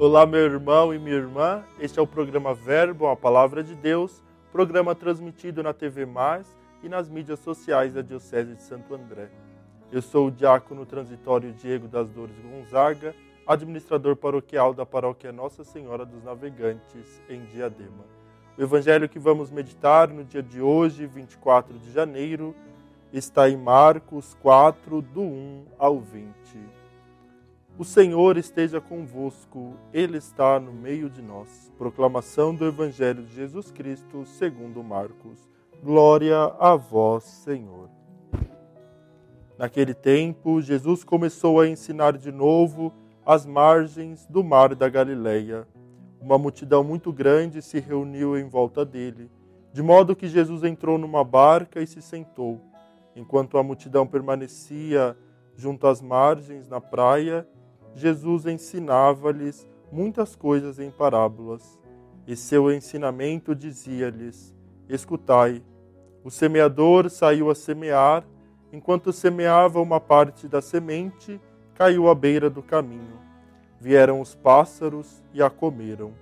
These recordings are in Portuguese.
Olá, meu irmão e minha irmã. Este é o programa Verbo, a Palavra de Deus, programa transmitido na TV Mais e nas mídias sociais da Diocese de Santo André. Eu sou o diácono transitório Diego das Dores Gonzaga, administrador paroquial da paróquia Nossa Senhora dos Navegantes, em Diadema. O evangelho que vamos meditar no dia de hoje, 24 de janeiro, está em Marcos 4, do 1 ao 20. O Senhor esteja convosco, Ele está no meio de nós. Proclamação do Evangelho de Jesus Cristo, segundo Marcos. Glória a vós, Senhor. Naquele tempo, Jesus começou a ensinar de novo às margens do mar da Galileia. Uma multidão muito grande se reuniu em volta dele, de modo que Jesus entrou numa barca e se sentou. Enquanto a multidão permanecia junto às margens na praia, Jesus ensinava-lhes muitas coisas em parábolas, e seu ensinamento dizia-lhes: Escutai, o semeador saiu a semear, enquanto semeava uma parte da semente, caiu à beira do caminho. Vieram os pássaros e a comeram.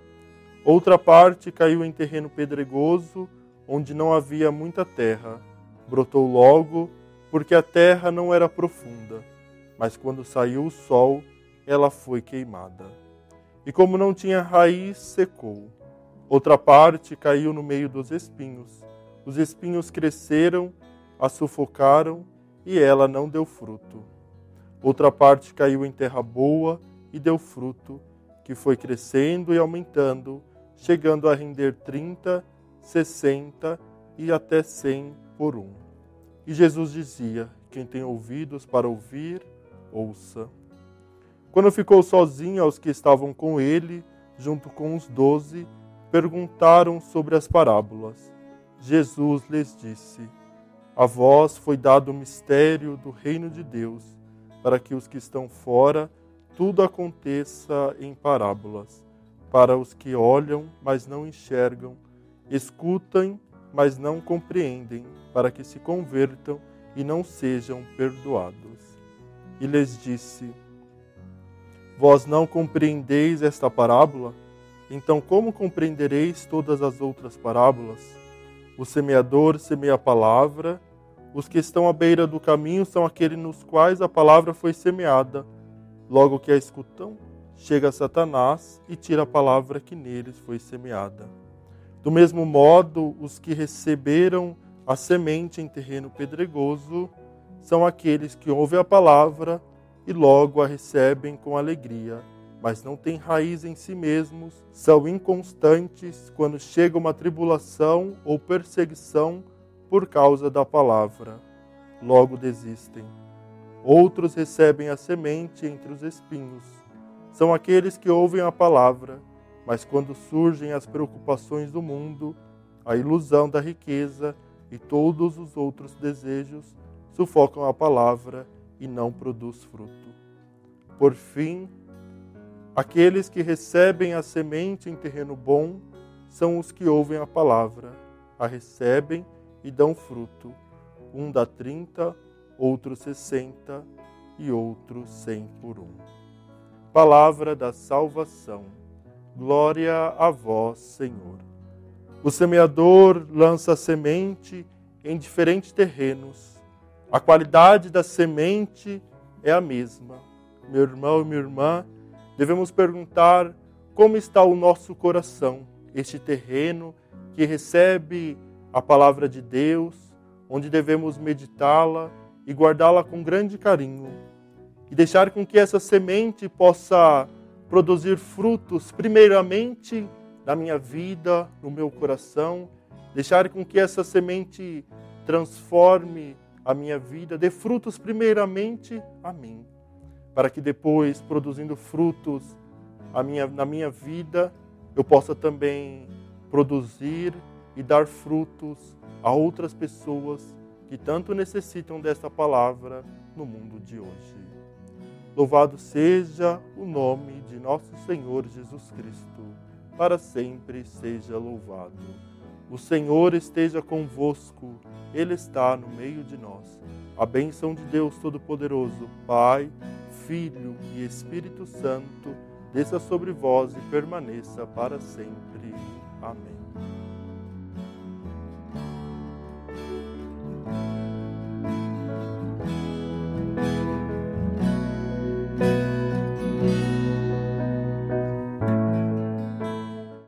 Outra parte caiu em terreno pedregoso, onde não havia muita terra. Brotou logo, porque a terra não era profunda. Mas quando saiu o sol, ela foi queimada. E como não tinha raiz, secou. Outra parte caiu no meio dos espinhos. Os espinhos cresceram, a sufocaram e ela não deu fruto. Outra parte caiu em terra boa e deu fruto, que foi crescendo e aumentando, chegando a render trinta, sessenta e até cem por um. E Jesus dizia: Quem tem ouvidos para ouvir, ouça. Quando ficou sozinho, aos que estavam com ele, junto com os doze, perguntaram sobre as parábolas. Jesus lhes disse: A vós foi dado o mistério do reino de Deus, para que os que estão fora tudo aconteça em parábolas, para os que olham, mas não enxergam, escutam, mas não compreendem, para que se convertam e não sejam perdoados. E lhes disse: Vós não compreendeis esta parábola? Então, como compreendereis todas as outras parábolas? O semeador semeia a palavra, os que estão à beira do caminho são aqueles nos quais a palavra foi semeada. Logo que a escutam, chega Satanás e tira a palavra que neles foi semeada. Do mesmo modo, os que receberam a semente em terreno pedregoso são aqueles que ouvem a palavra e logo a recebem com alegria, mas não têm raiz em si mesmos, são inconstantes quando chega uma tribulação ou perseguição por causa da palavra. Logo desistem. Outros recebem a semente entre os espinhos. São aqueles que ouvem a palavra, mas quando surgem as preocupações do mundo, a ilusão da riqueza e todos os outros desejos, sufocam a palavra e não produz fruto. Por fim, aqueles que recebem a semente em terreno bom são os que ouvem a palavra, a recebem e dão fruto. Um dá trinta, outro sessenta e outro cem por um. Palavra da salvação. Glória a vós, Senhor. O semeador lança a semente em diferentes terrenos a qualidade da semente é a mesma. Meu irmão e minha irmã, devemos perguntar como está o nosso coração, este terreno que recebe a palavra de Deus, onde devemos meditá-la e guardá-la com grande carinho, e deixar com que essa semente possa produzir frutos, primeiramente na minha vida, no meu coração, deixar com que essa semente transforme a minha vida, dê frutos primeiramente a mim, para que depois, produzindo frutos minha, na minha vida, eu possa também produzir e dar frutos a outras pessoas que tanto necessitam dessa palavra no mundo de hoje. Louvado seja o nome de nosso Senhor Jesus Cristo, para sempre seja louvado. O Senhor esteja convosco, Ele está no meio de nós. A bênção de Deus Todo-Poderoso, Pai, Filho e Espírito Santo, desça sobre vós e permaneça para sempre. Amém.